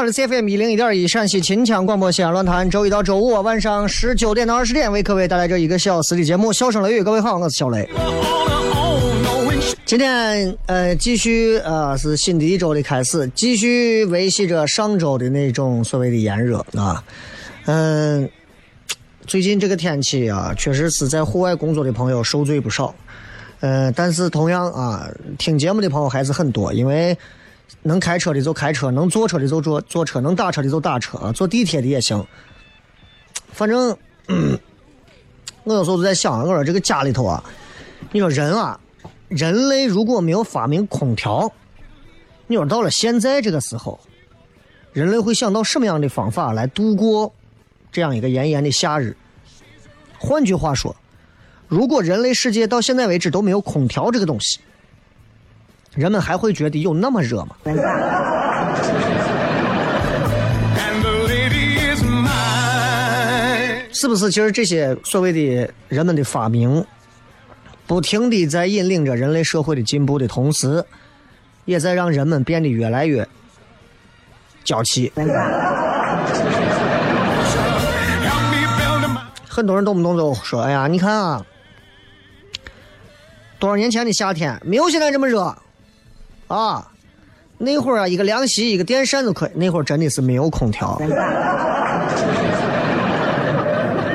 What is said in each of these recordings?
She's 好了，各位好，这是 CFM 一零一点一陕西秦腔广播西安论坛，周一到周五晚上十九点到二十点为各位带来这一个小时的节目《笑声雷雨》。各位好，我是小雷。今天呃，继续呃是新的一周的开始，继续维系着上周的那种所谓的炎热啊。嗯、最近这个天气啊，确实是在户外工作的朋友受罪不少。呃，但是同样啊，听节目的朋友还是很多，因为能开车的就开车，能坐车的就坐坐车，能打车的就打车，坐地铁的也行。反正，嗯我有时候就在想，我说这个家里头啊，你说人啊，人类如果没有发明空调，你说到了现在这个时候，人类会想到什么样的方法来度过这样一个炎炎的夏日？换句话说，如果人类世界到现在为止都没有空调这个东西，人们还会觉得有那么热吗？是不是？其实这些所谓的人们的发明，不停的在引领着人类社会的进步的同时，也在让人们变得越来越娇气。很多人动不动就说：“哎呀，你看啊，多少年前的夏天没有现在这么热啊！那会儿啊，一个凉席，一个电扇就可以。那会儿真的是没有空调。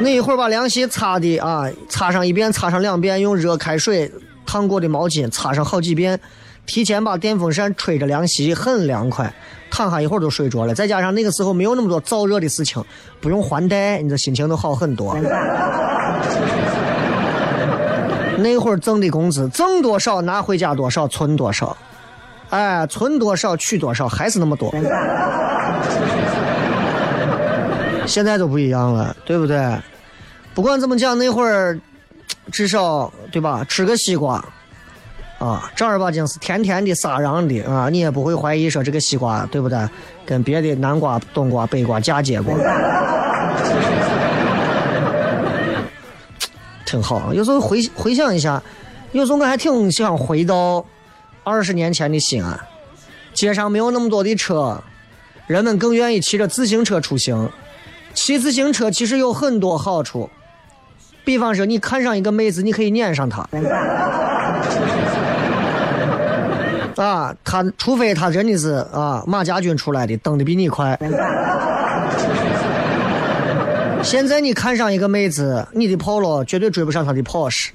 那一会儿把凉席擦的啊，擦上一遍，擦上两遍，用热开水烫过的毛巾擦上好几遍，提前把电风扇吹着凉席，很凉快，躺下一会儿就睡着了。再加上那个时候没有那么多燥热的事情，不用还贷，你这心情都好很多。那会儿挣的工资挣多少拿回家多少，存多少，哎，存多少取多少，还是那么多。现在都不一样了，对不对？不管怎么讲，那会儿至少对吧？吃个西瓜啊，正儿八经是甜甜的、撒瓤的啊，你也不会怀疑说这个西瓜对不对？跟别的南瓜、冬瓜、北瓜嫁接过。挺好。有时候回回想一下，有时候我还挺想回到二十年前的西安，街上没有那么多的车，人们更愿意骑着自行车出行。骑自行车其实有很多好处，比方说你看上一个妹子，你可以撵上她。啊，他除非他真的是啊马家军出来的，蹬的比你快。现在你看上一个妹子，你的 Polo 绝对追不上她的 pose。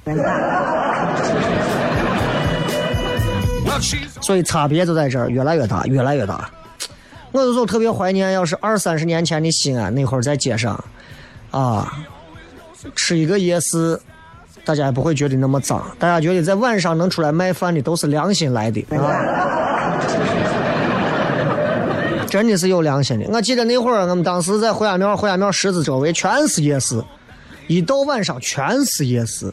所以差别就在这儿，越来越大，越来越大。我有时候特别怀念，要是二三十年前的西安，那会儿在街上，啊，吃一个夜市，大家也不会觉得那么脏，大家觉得在晚上能出来卖饭的都是良心来的啊。真的是有良心的。我记得那会儿，我们当时在胡家庙，胡家庙十字周围全是夜市，一到晚上全是夜市，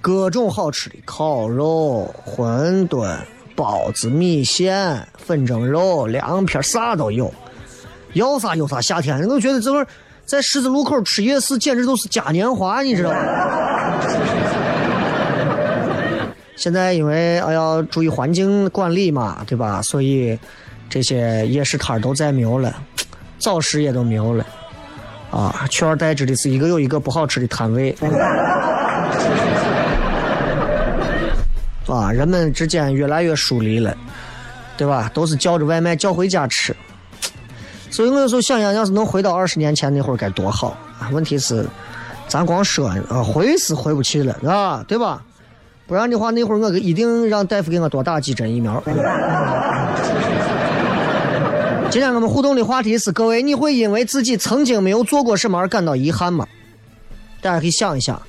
各种好吃的烤肉、馄饨、包子、米线、粉蒸肉、凉皮，啥都有，要啥有啥。夏天，我觉得这会儿在十字路口吃夜市，简直都是嘉年华，你知道吗？现在因为哎呀，注意环境管理嘛，对吧？所以。这些夜市摊都再没有了，早市也都没有了，啊，取而代之的是一个又一个不好吃的摊位，啊，人们之间越来越疏离了，对吧？都是叫着外卖叫回家吃，所以我有时候想想，要是能回到二十年前那会儿该多好啊！问题是，咱光说啊，回是回不去了，啊，对吧？不然的话，那会儿我一定让大夫给我多打几针疫苗。今天我们互动的话题是：各位，你会因为自己曾经没有做过什么而感到遗憾吗？大家可以想一想，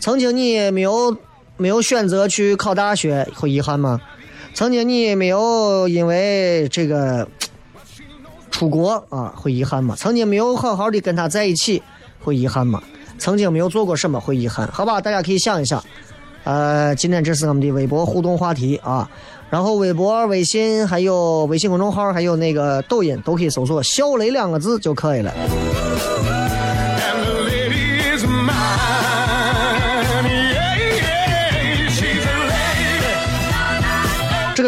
曾经你没有没有选择去考大学，会遗憾吗？曾经你没有因为这个出国啊，会遗憾吗？曾经没有好好的跟他在一起，会遗憾吗？曾经没有做过什么，会遗憾？好吧，大家可以想一想。呃，今天这是我们的微博互动话题啊。然后微博、微信还有微信公众号，还有那个抖音都可以搜索“小雷”两个字就可以了。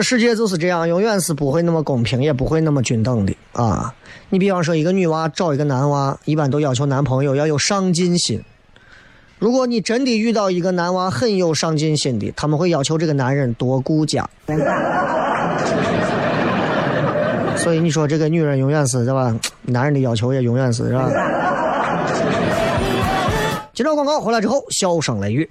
个世界就是这样，永远是不会那么公平，也不会那么均等的啊！你比方说，一个女娃找一个男娃，一般都要求男朋友要有上进心。如果你真的遇到一个男娃很有上进心的，他们会要求这个男人多顾家。所以你说这个女人永远是是吧？男人的要求也永远是是吧？接着广告回来之后，笑声雷雨。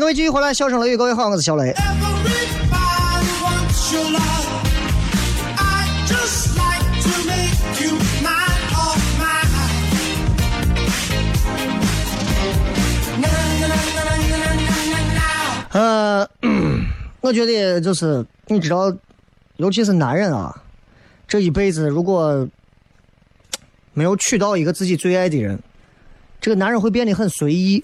各位继续回来，笑声雷雨，各位好，我是小雷。呃，我觉得就是你知道，尤其是男人啊，这一辈子如果没有娶到一个自己最爱的人，这个男人会变得很随意。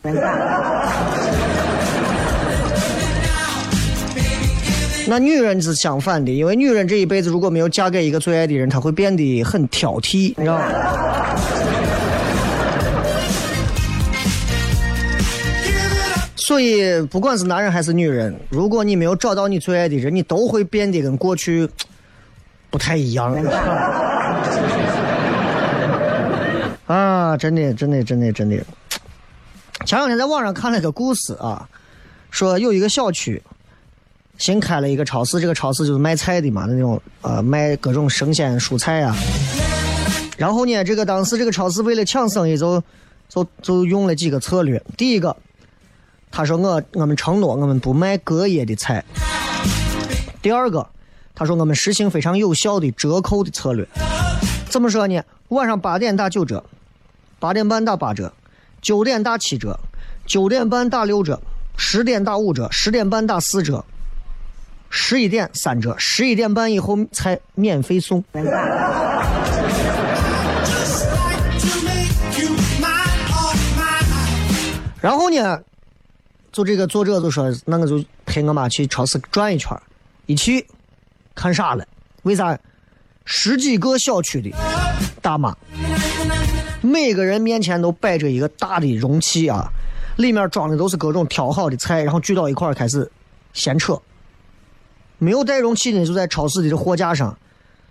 那女人是相反的，因为女人这一辈子如果没有嫁给一个最爱的人，她会变得很挑剔，你知道吗？所以，不管是男人还是女人，如果你没有找到你最爱的人，你都会变得跟过去不太一样。啊，真的，真的，真的，真的。前两天在网上看了个故事啊，说有一个小区新开了一个超市，这个超市就是卖菜的嘛，那种呃卖各种生鲜蔬菜啊。然后呢，这个当时这个超市为了抢生意，就就就用了几个策略。第一个，他说我我们承诺我们不卖隔夜的菜。第二个，他说我们实行非常有效的折扣的策略。怎么说呢？晚上八点打九折，八点半打八折，九点打七折，九点半打六折，十点打五折，十点半打四折，十一点三折，十一点半以后菜免费送。然后呢，就这个作者就说，那我就陪我妈去超市转一圈一去看傻了，为啥？十几个小区的大妈，每个人面前都摆着一个大的容器啊，里面装的都是各种挑好的菜，然后聚到一块开始闲扯。没有带容器的就在超市的货架上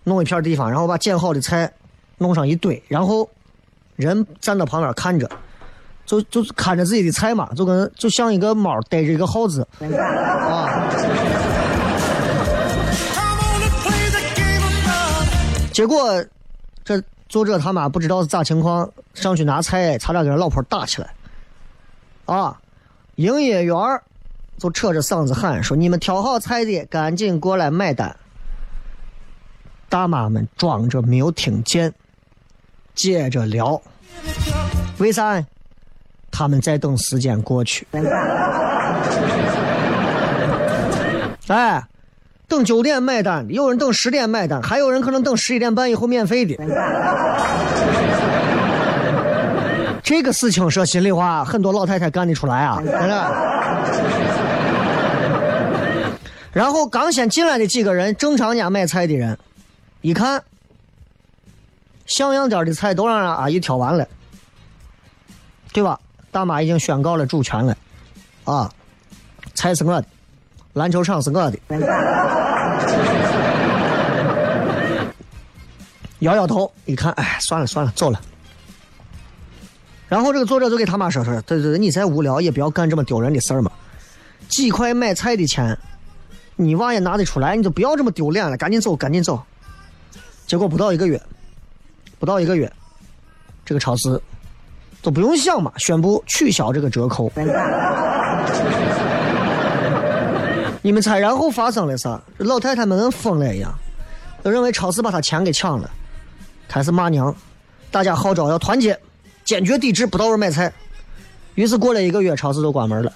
弄一片地方，然后把捡好的菜弄上一堆，然后人站到旁边看着，就就看着自己的菜嘛，就跟就像一个猫逮着一个耗子啊。结果，这作者他妈不知道是咋情况，上去拿菜，差点跟老婆打起来。啊，营业员就扯着嗓子喊说：“你们挑好菜的，赶紧过来买单。”大妈们装着没有听见，接着聊。为啥？他们在等时间过去。哎。等九点买单，有人等十点买单，还有人可能等十一点半以后免费的。这个事情说心里话，很多老太太干得出来啊，真的。然后刚先进来的几个人，正常家买菜的人，一看，像样点的菜都让阿姨挑完了，对吧？大妈已经宣告了主权了，啊，菜是我的。篮球场是我的，摇摇头，一看，哎，算了算了，走了。然后这个作者就给他妈说说，对对对，你再无聊也不要干这么丢人的事儿嘛。几块买菜的钱，你娃也拿得出来，你就不要这么丢脸了，赶紧走，赶紧走。结果不到一个月，不到一个月，这个超市都不用想嘛，宣布取消这个折扣。你们猜，然后发生了啥？老太太们跟疯了一样，都认为超市把她钱给抢了，开始骂娘。大家号召要团结，坚决抵制不到位买菜。于是过了一个月，超市都关门了。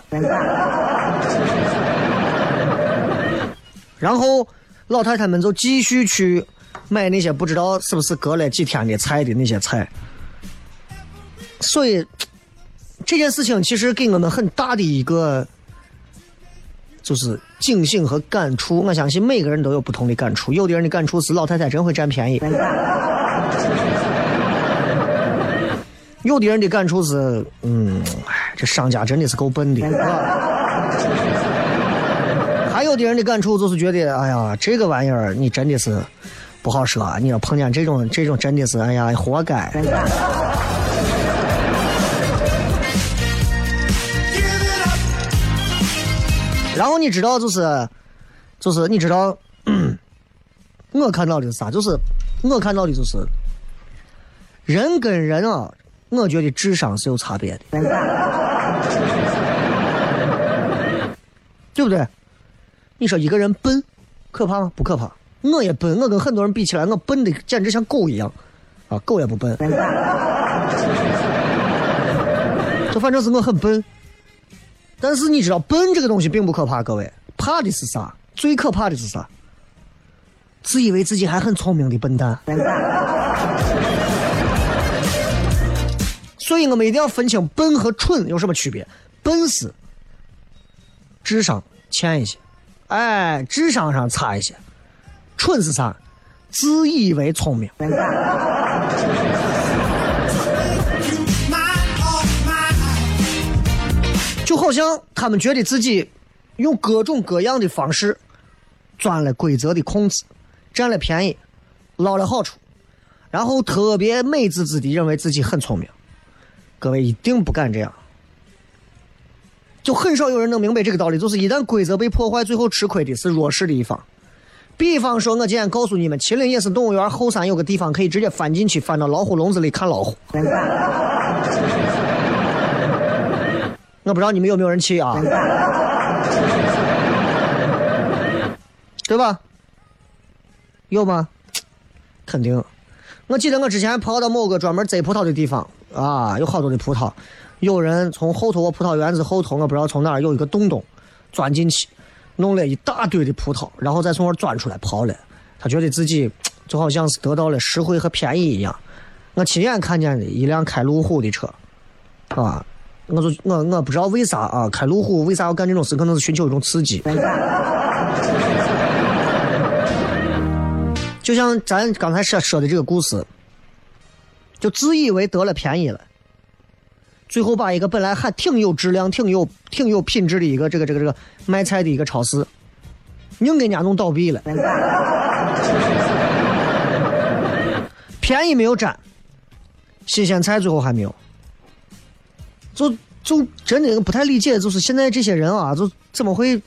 然后老太太们就继续去买那些不知道是不是隔了几天的菜的那些菜。所以这件事情其实给我们很大的一个。就是警醒和感触，我相信每个人都有不同的感触。有的人的感触是老太太真会占便宜，有的人的感触是，嗯，哎，这商家真的是够笨的。还有的人的感触就是觉得，哎呀，这个玩意儿你真的是不好说，啊你要碰见这种这种真的是，哎呀，活该。然后你知道就是，就是你知道，我看到的是啥？就是我看到的就是，人跟人啊，我觉得智商是有差别的，对不对？你说一个人笨，可怕吗？不可怕。我也笨，我跟很多人比起来，我笨的简直像狗一样，啊，狗也不笨。这反正是我很笨。但是你知道，笨这个东西并不可怕，各位，怕的是啥？最可怕的是啥？自以为自己还很聪明的笨蛋。所以我们一定要分清笨和蠢有什么区别。笨是智商欠一些，哎，智商上差一些；蠢是啥？自以为聪明。就好像他们觉得自己用各种各样的方式钻了规则的空子，占了便宜，捞了好处，然后特别美滋滋的认为自己很聪明。各位一定不敢这样，就很少有人能明白这个道理。就是一旦规则被破坏，最后吃亏的是弱势的一方。比方说，我今天告诉你们，秦岭也是动物园后山有个地方可以直接翻进去，翻到老虎笼子里看老虎。我不知道你们有没有人去啊？对吧？有吗？肯定。我记得我之前跑到某个专门摘葡萄的地方啊，有好多的葡萄，有人从后头我葡萄园子后头，我不知道从哪儿有一个洞洞，钻进去，弄了一大堆的葡萄，然后再从那儿钻出来刨了。他觉得自己就好像是得到了实惠和便宜一样。我亲眼看见的一辆开路虎的车，啊。我就我我不知道为啥啊，开路虎为啥要干这种事？可能是寻求一种刺激。就像咱刚才说说的这个故事，就自以为得了便宜了，最后把一个本来还挺有质量、挺有挺有品质的一个这个这个这个卖菜的一个超市，硬给人家弄倒闭了。便宜没有占，新鲜菜最后还没有。就就真的不太理解，就是现在这些人啊，就怎么会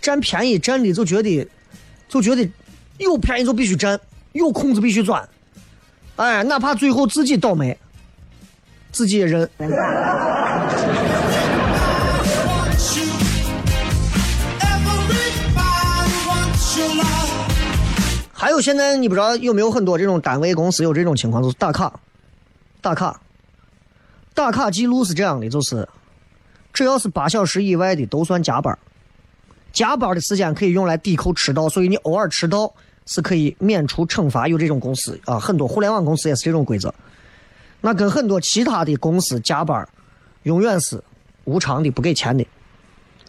占便宜占的就觉得就觉得有便宜就必须占，有空子必须钻，哎，哪怕最后自己倒霉，自己也认。还有现在你不知道有没有很多这种单位公司有这种情况，就是打卡，打卡。打卡记录是这样的，就是只要是八小时以外的都算加班加班的时间可以用来抵扣迟到，所以你偶尔迟到是可以免除惩罚。有这种公司啊，很多互联网公司也是这种规则。那跟很多其他的公司加班永远是无偿的，不给钱的，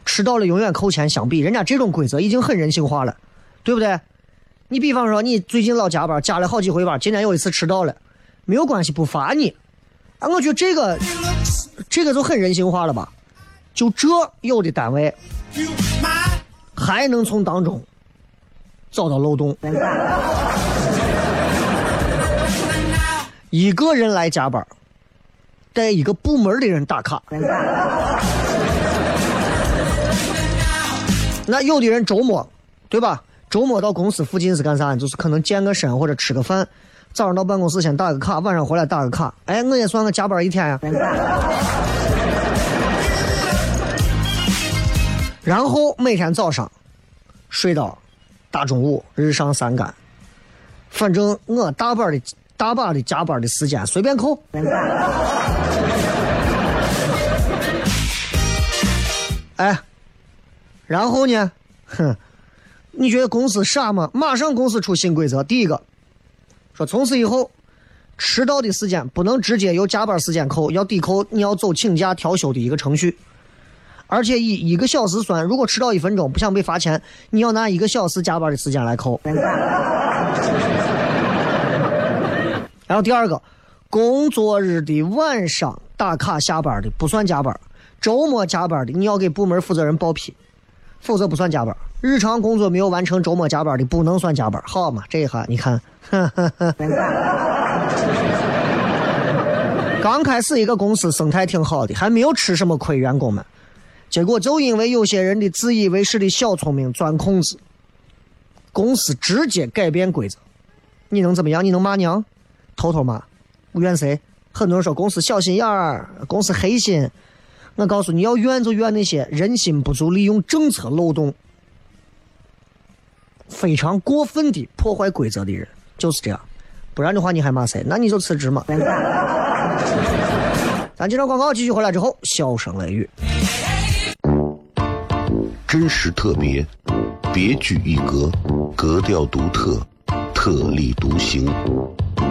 迟到了永远扣钱相比，人家这种规则已经很人性化了，对不对？你比方说你最近老加班，加了好几回班，今天有一次迟到了，没有关系，不罚你。啊，我觉得这个，这个就很人性化了吧？就这有的单位还能从当中找到漏洞。一个人来加班，带一个部门的人打卡。那有的人周末，对吧？周末到公司附近是干啥？就是可能健个身或者吃个饭。早上到办公室先打个卡，晚上回来打个卡。哎，我也算个加班一天呀。然后每天早上睡到大中午，日上三竿。反正我大班的大把的加班的时间随便扣。哎，然后呢？哼，你觉得公司傻吗？马上公司出新规则，第一个。说从此以后，迟到的时间不能直接由加班时间扣，要抵扣你要走请假调休的一个程序，而且以一个小时算，如果迟到一分钟不想被罚钱，你要拿一个小时加班的时间来扣。然后第二个，工作日的晚上打卡下班的不算加班，周末加班的你要给部门负责人报批，否则不算加班。日常工作没有完成，周末加班的不能算加班，好嘛？这一下你看。刚开始一个公司生态挺好的，还没有吃什么亏，员工们。结果就因为有些人的自以为是的小聪明钻空子，公司直接改变规则。你能怎么样？你能骂娘？偷偷骂？怨谁？很多人说公司小心眼儿，公司黑心。我告诉你要怨就怨那些人心不足、利用政策漏洞、非常过分的破坏规则的人。就是这样，不然的话你还骂谁？那你就辞职嘛。咱接着广告继续回来之后，笑声雷雨。真实特别，别具一格，格调独特，特立独行，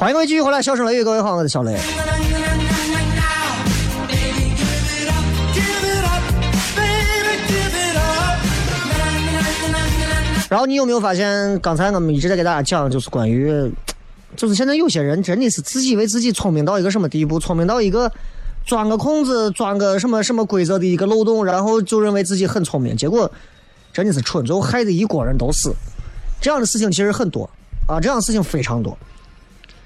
欢迎各位继续回来，笑声雷雨，各位好，我是小雷。然后你有没有发现，刚才我们一直在给大家讲，就是关于，就是现在有些人真的是自己以为自己聪明到一个什么地步，聪明到一个钻个空子、钻个什么什么规则的一个漏洞，然后就认为自己很聪明，结果真的是蠢，最后害得一锅人都死。这样的事情其实很多啊，这样的事情非常多。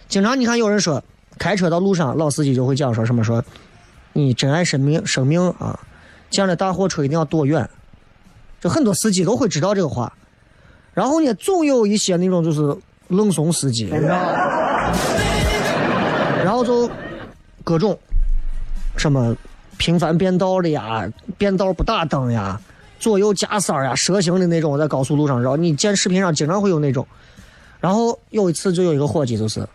经常你看有人说，开车到路上，老司机就会讲说什么说，你珍爱生命，生命啊，这样的大货车一定要躲远。这很多司机都会知道这个话。然后呢，总有一些那种就是愣怂司机，然后就各种什么频繁变道的呀，变道不打灯呀，左右加塞呀，蛇形的那种，在高速路上绕。你见视频上经常会有那种。然后有一次就有一个伙计就是。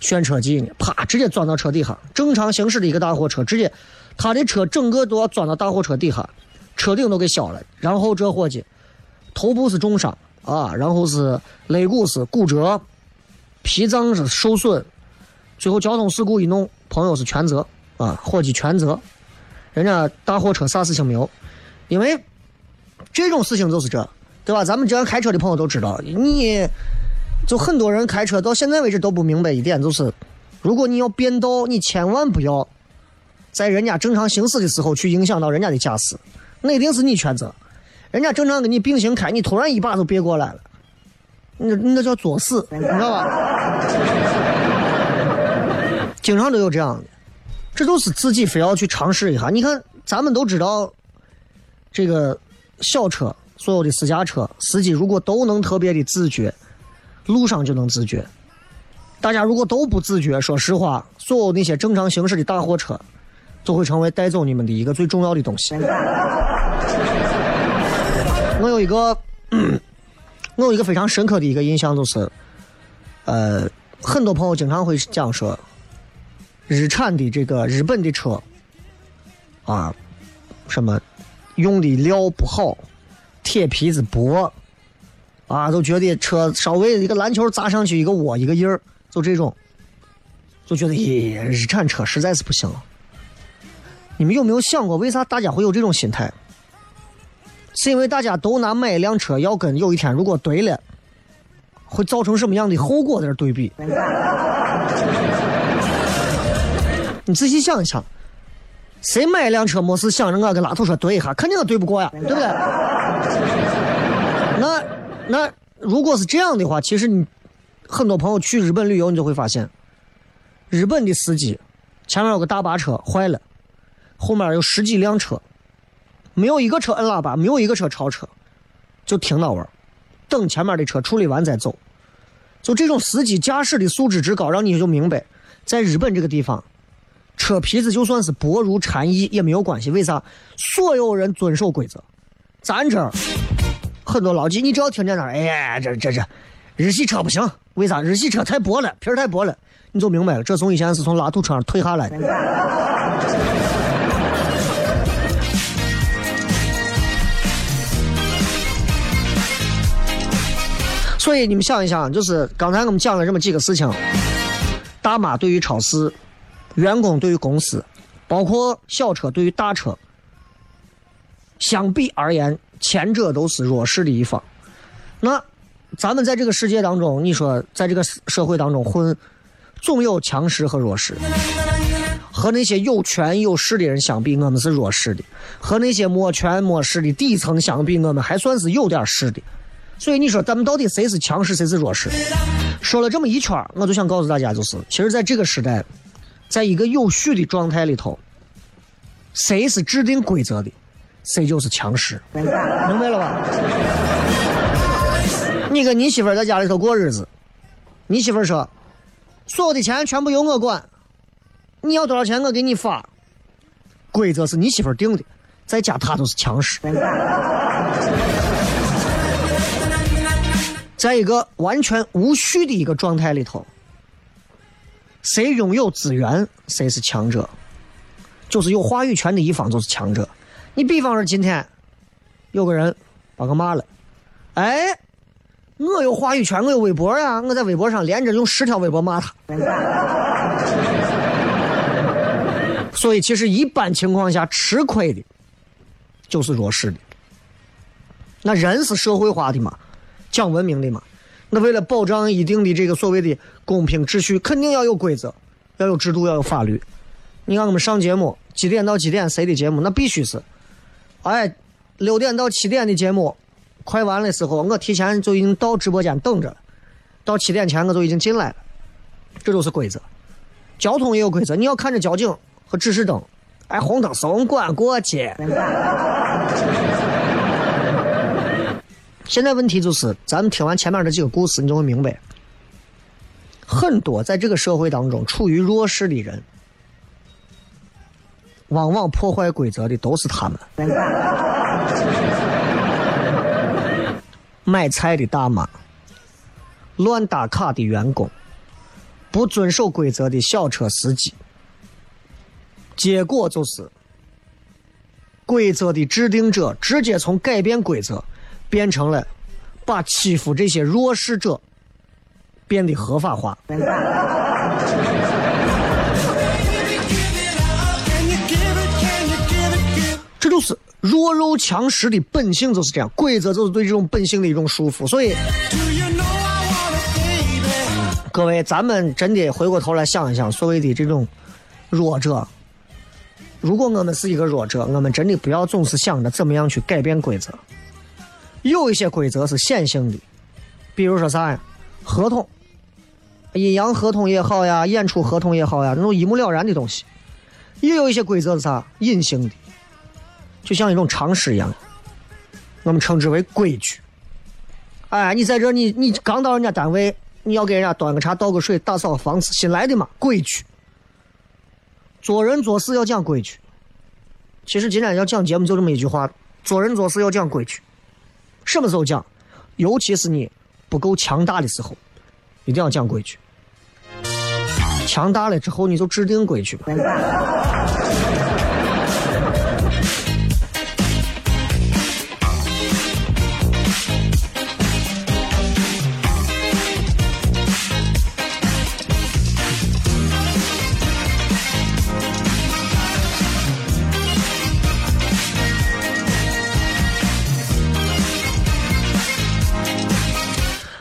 炫车技呢？啪，直接钻到车底下。正常行驶的一个大货车，直接他的车整个都要钻到大货车底下，车顶都给削了。然后这伙计头部是重伤啊，然后是肋骨是骨折，脾脏是受损。最后交通事故一弄，朋友是全责啊，伙计全责。人家大货车啥事情没有，因为这种事情就是这，对吧？咱们这样开车的朋友都知道，你。就很多人开车到现在为止都不明白一点，就是如果你要变道，你千万不要在人家正常行驶的时候去影响到人家的驾驶，那一定是你全责。人家正常跟你并行开，你突然一把就别过来了，那那叫作死，你知道吧？经常都有这样的，这都是自己非要去尝试一下。你看，咱们都知道，这个小车，所有的私家车司机如果都能特别的自觉。路上就能自觉，大家如果都不自觉，说实话，所有那些正常行驶的大货车，就会成为带走你们的一个最重要的东西。我有一个，我有一个非常深刻的一个印象，就是，呃，很多朋友经常会讲说，日产的这个日本的车，啊，什么用的料不好，铁皮子薄。啊，都觉得车稍微一个篮球砸上去一个窝一个印儿，就这种，就觉得咦，日产车实在是不行。你们有没有想过，为啥大家会有这种心态？是因为大家都拿买一辆车要跟有一天如果对了，会造成什么样的后果在这对比？你仔细想一想，谁买一辆车没事想着我跟拉土车对一下，肯定对不过呀，对不对？那。那如果是这样的话，其实你很多朋友去日本旅游，你就会发现，日本的司机前面有个大巴车坏了，后面有十几辆车，没有一个车摁喇叭，没有一个车超车，就停那玩等前面的车处理完再走。就这种司机驾驶的素质之高，让你就明白，在日本这个地方，车皮子就算是薄如蝉翼也没有关系。为啥？所有人遵守规则。咱这儿很多老几，你只要听见那儿，哎呀，这这这，日系车不行，为啥？日系车太薄了，皮儿太薄了，你就明白了。这从以前是从拉土车上退下来的。所以你们想一想，就是刚才我们讲了这么几个事情，大妈对于超市，员工对于公司，包括小车对于大车，相比而言，前者都是弱势的一方。那咱们在这个世界当中，你说在这个社会当中混，总有强势和弱势。和那些有权有势的人相比，我们是弱势的；和那些没权没势的底层相比，我们还算是有点势的。所以你说咱们到底谁是强势，谁是弱势？说了这么一圈我就想告诉大家，就是其实在这个时代，在一个有序的状态里头，谁是制定规则的，谁就是强势，明白了吧？你跟你媳妇在家里头过日子，你媳妇说，所有的钱全部由我管，你要多少钱我给你发，规则是你媳妇定的，在家她就是强势。在一个完全无序的一个状态里头，谁拥有资源，谁是强者，就是有话语权的一方就是强者。你比方说今天有个人把我骂了，哎，我有话语权，我有微博呀，我在微博上连着用十条微博骂他。所以其实一般情况下吃亏的，就是弱势的。那人是社会化的嘛？讲文明的嘛，那为了保障一定的这个所谓的公平秩序，肯定要有规则，要有制度，要有法律。你看我们上节目几点到几点谁的节目，那必须是，哎，六点到七点的节目快完的时候，我提前就已经到直播间等着了，到七点前我就已经进来了，这都是规则。交通也有规则，你要看着交警和指示灯，哎，红灯松管过去。现在问题就是，咱们听完前面这几个故事，你就会明白，很多在这个社会当中处于弱势的人，往往破坏规则的都是他们。买菜的大妈，乱打卡的员工，不遵守规则的小车司机，结果就是规则的制定者直接从改变规则。变成了把欺负这些弱势者变得合法化。弱肉强食的本性，就是这样。规则就是对这种本性的一种束缚。所以，各位，咱们真的回过头来想一想，所谓的这种弱者，如果我们是一个弱者，我们真的不要总是想着怎么样去改变规则。有一些规则是显性的，比如说啥呀？合同、阴阳合同也好呀，演出合同也好呀，那种一目了然的东西。也有一些规则是啥？隐性的，就像一种常识一样，我们称之为规矩。哎，你在这，你你刚到人家单位，你要给人家端个茶、倒个水、打扫房子，新来的嘛，规矩。做人做事要讲规矩。其实今天要讲节目就这么一句话：做人做事要讲规矩。什么时候讲？尤其是你不够强大的时候，一定要讲规矩。强大了之后，你就制定规矩吧。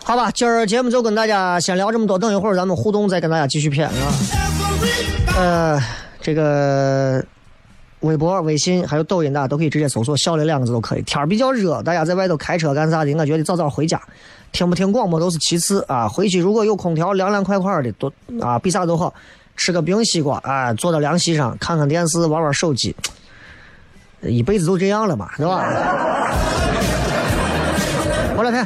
好吧，今儿节目就跟大家先聊这么多，等一会儿咱们互动再跟大家继续谝啊。呃，这个微博、微信还有抖音，大家都可以直接搜索“小雷”两个字都可以。天儿比较热，大家在外头开车干啥的？我觉得早早回家，听不听广播都是其次啊。回去如果有空调凉凉快快的，都啊比啥都好。吃个冰西瓜，啊，坐到凉席上看看电视，玩玩手机，一辈子都这样了嘛，对吧？过来看，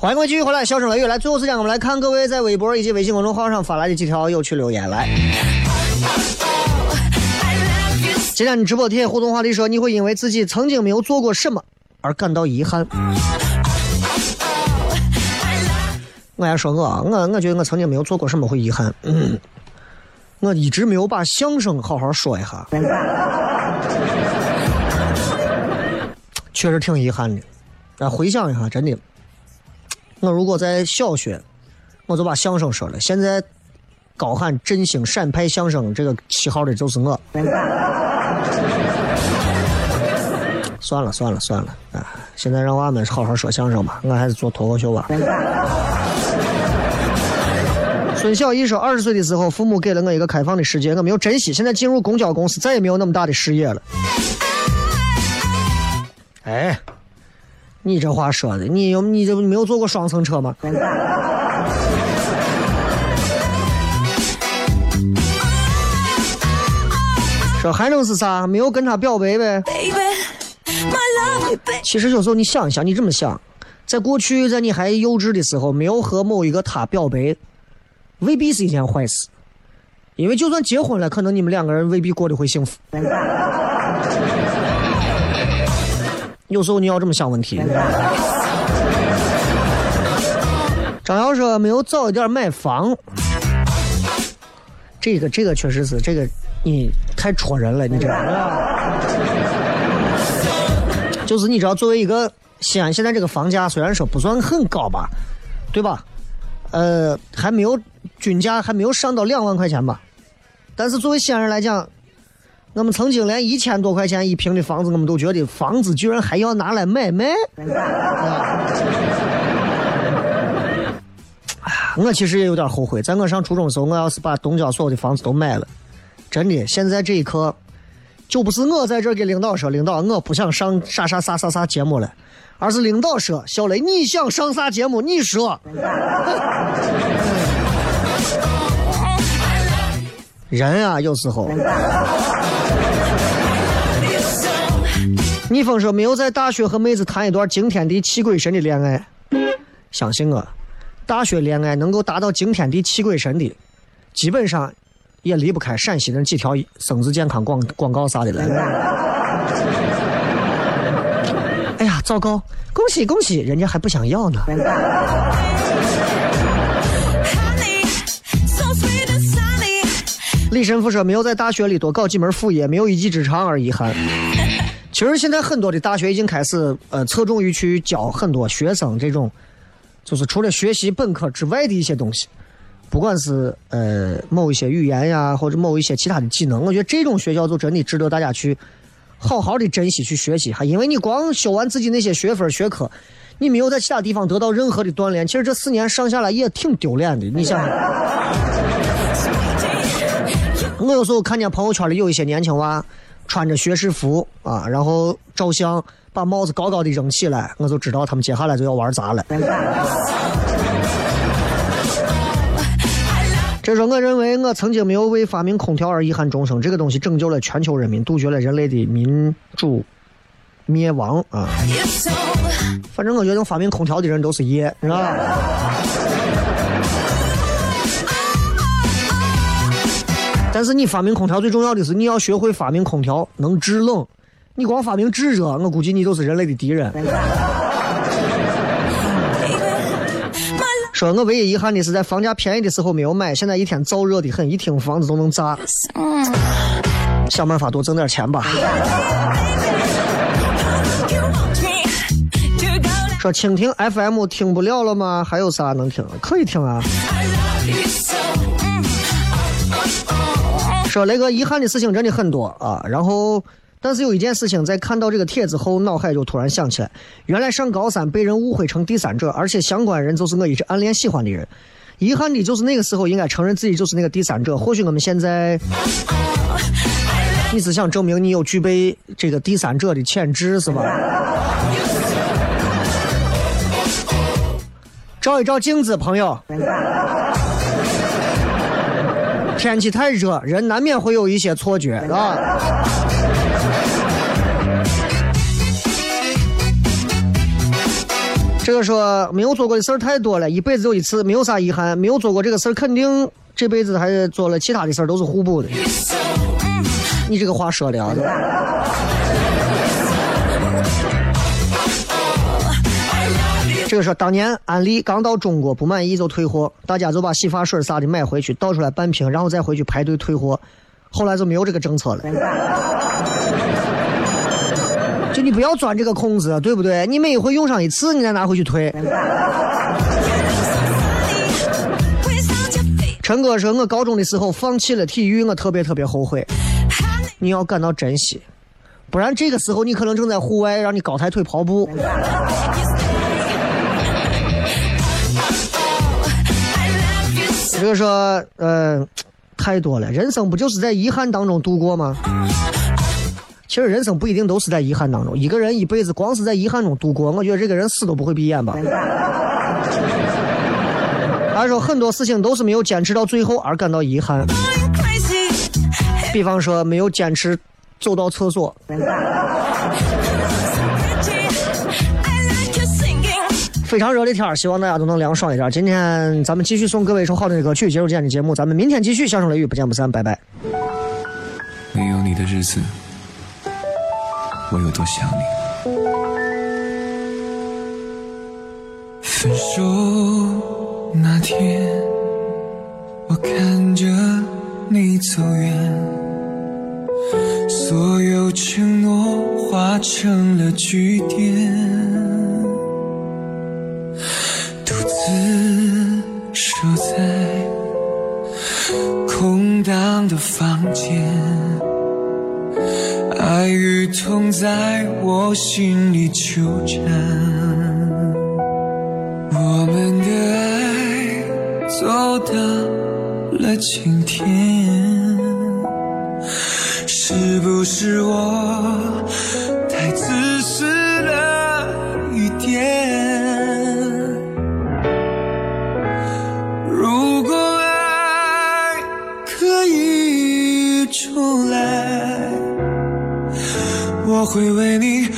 欢迎各位继续回来，笑声雷雨来。最后时间，我们来看各位在微博以及微信公众号上发来的几条有趣留言。来，今天直播贴互动话题说，你会因为自己曾经没有做过什么而感到遗憾？我还说我，我我觉得我曾经没有做过什么会遗憾。嗯，我一直没有把相声好好说一下，确实挺遗憾的。啊，回想一下，真的，我如果在小学，我就把相声说了。现在高喊振兴陕派相声这个旗号的就是我。算了算了算了啊！现在让娃们好好说相声吧，我还是做脱口秀吧。孙小艺说，二十岁的时候，父母给了我一个开放的世界，我没有珍惜。现在进入公交公司，再也没有那么大的视野了。哎，你这话说的，你有你这没有坐过双层车吗？说还能是啥？没有跟他表白呗.其实有时候你想一想，你这么想，在过去，在你还幼稚的时候，没有和某一个他表白，未必是一件坏事，因为就算结婚了，可能你们两个人未必过得会幸福。有时候你要这么想问题。张瑶说没有早一点买房，这个这个确实是这个你太戳人了，你这就是你知道，作为一个西安现在这个房价虽然说不算很高吧，对吧？呃，还没有均价还没有上到两万块钱吧，但是作为西安人来讲，我们曾经连一千多块钱一平的房子，我们都觉得房子居然还要拿来买卖。啊 我其实也有点后悔，在我上初中的时候，我要是把东郊所有的房子都买了，真的，现在这一刻，就不是我在这给领导说，领导我不想上啥啥啥啥啥节目了，而是领导说，小雷你想上啥节目，你说。人啊，有时候。逆风说没有在大学和妹子谈一段惊天地泣鬼神的恋爱，相信我，大学恋爱能够达到惊天地泣鬼神的，基本上也离不开陕西那几条生殖健康广广告啥的了。哎呀，糟糕！恭喜恭喜，人家还不想要呢。李神父说没有在大学里多搞几门副业，没有一技之长而遗憾。其实现在很多的大学已经开始呃侧重于去教很多学生这种就是除了学习本科之外的一些东西，不管是呃某一些语言呀，或者某一些其他的技能，我觉得这种学校就真的值得大家去好好的珍惜去学习哈。因为你光修完自己那些学分学科，你没有在其他地方得到任何的锻炼，其实这四年上下来也挺丢脸的。你想想，我有时候看见朋友圈里有一些年轻娃穿着学士服啊，然后照相，把帽子高高的扔起来，我就知道他们接下来就要玩砸了。这说我认为我曾经没有为发明空调而遗憾终生，这个东西拯救了全球人民，杜绝了人类的民主灭亡啊！反正我觉得发明空调的人都是爷，是吧？但是你发明空调最重要的是你要学会发明空调能制冷，你光发明制热，我估计你就是人类的敌人。说我唯一遗憾的是在房价便宜的时候没有买，现在一天燥热的很，一听房子都能炸。想办法多挣点钱吧。说蜻蜓 FM 听不了了吗？还有啥能听？可以听啊。说那个遗憾的事情真的很多啊，然后但是有一件事情，在看到这个帖子后，脑海就突然想起来，原来上高三被人误会成第三者，而且相关人就是我一直暗恋喜欢的人。遗憾的就是那个时候应该承认自己就是那个第三者。或许我们现在，你是想证明你有具备这个第三者的潜质是吧？照一照镜子，朋友。天气太热，人难免会有一些错觉，啊。这个说没有做过的事儿太多了，一辈子就一次，没有啥遗憾。没有做过这个事儿，肯定这辈子还做了其他的事儿，都是互补的。你这个话说的啊，这个说当年安利刚到中国不满意就退货，大家就把洗发水啥的买回去倒出来半瓶，然后再回去排队退货。后来就没有这个政策了。就你不要钻这个空子，对不对？你每回用上一次，你再拿回去退。陈哥说，我高中的时候放弃了体育，我特别特别后悔。你要感到珍惜，不然这个时候你可能正在户外让你高抬腿跑步。就是说，呃，太多了，人生不就是在遗憾当中度过吗？其实人生不一定都是在遗憾当中，一个人一辈子光是在遗憾中度过，我觉得这个人死都不会闭眼吧。他说很多事情都是没有坚持到最后而感到遗憾，比方说没有坚持走到厕所，非常热的天儿，希望大家都能凉爽一点。今天咱们继续送各位一首好听的歌曲，结束今天的节目，咱们明天继续。相声雷雨，不见不散，拜拜。没有你的日子，我有多想你。分手那天，我看着你走远，所有承诺化成了句点，在我心里纠缠，我们的爱走到了今天，是不是我会为你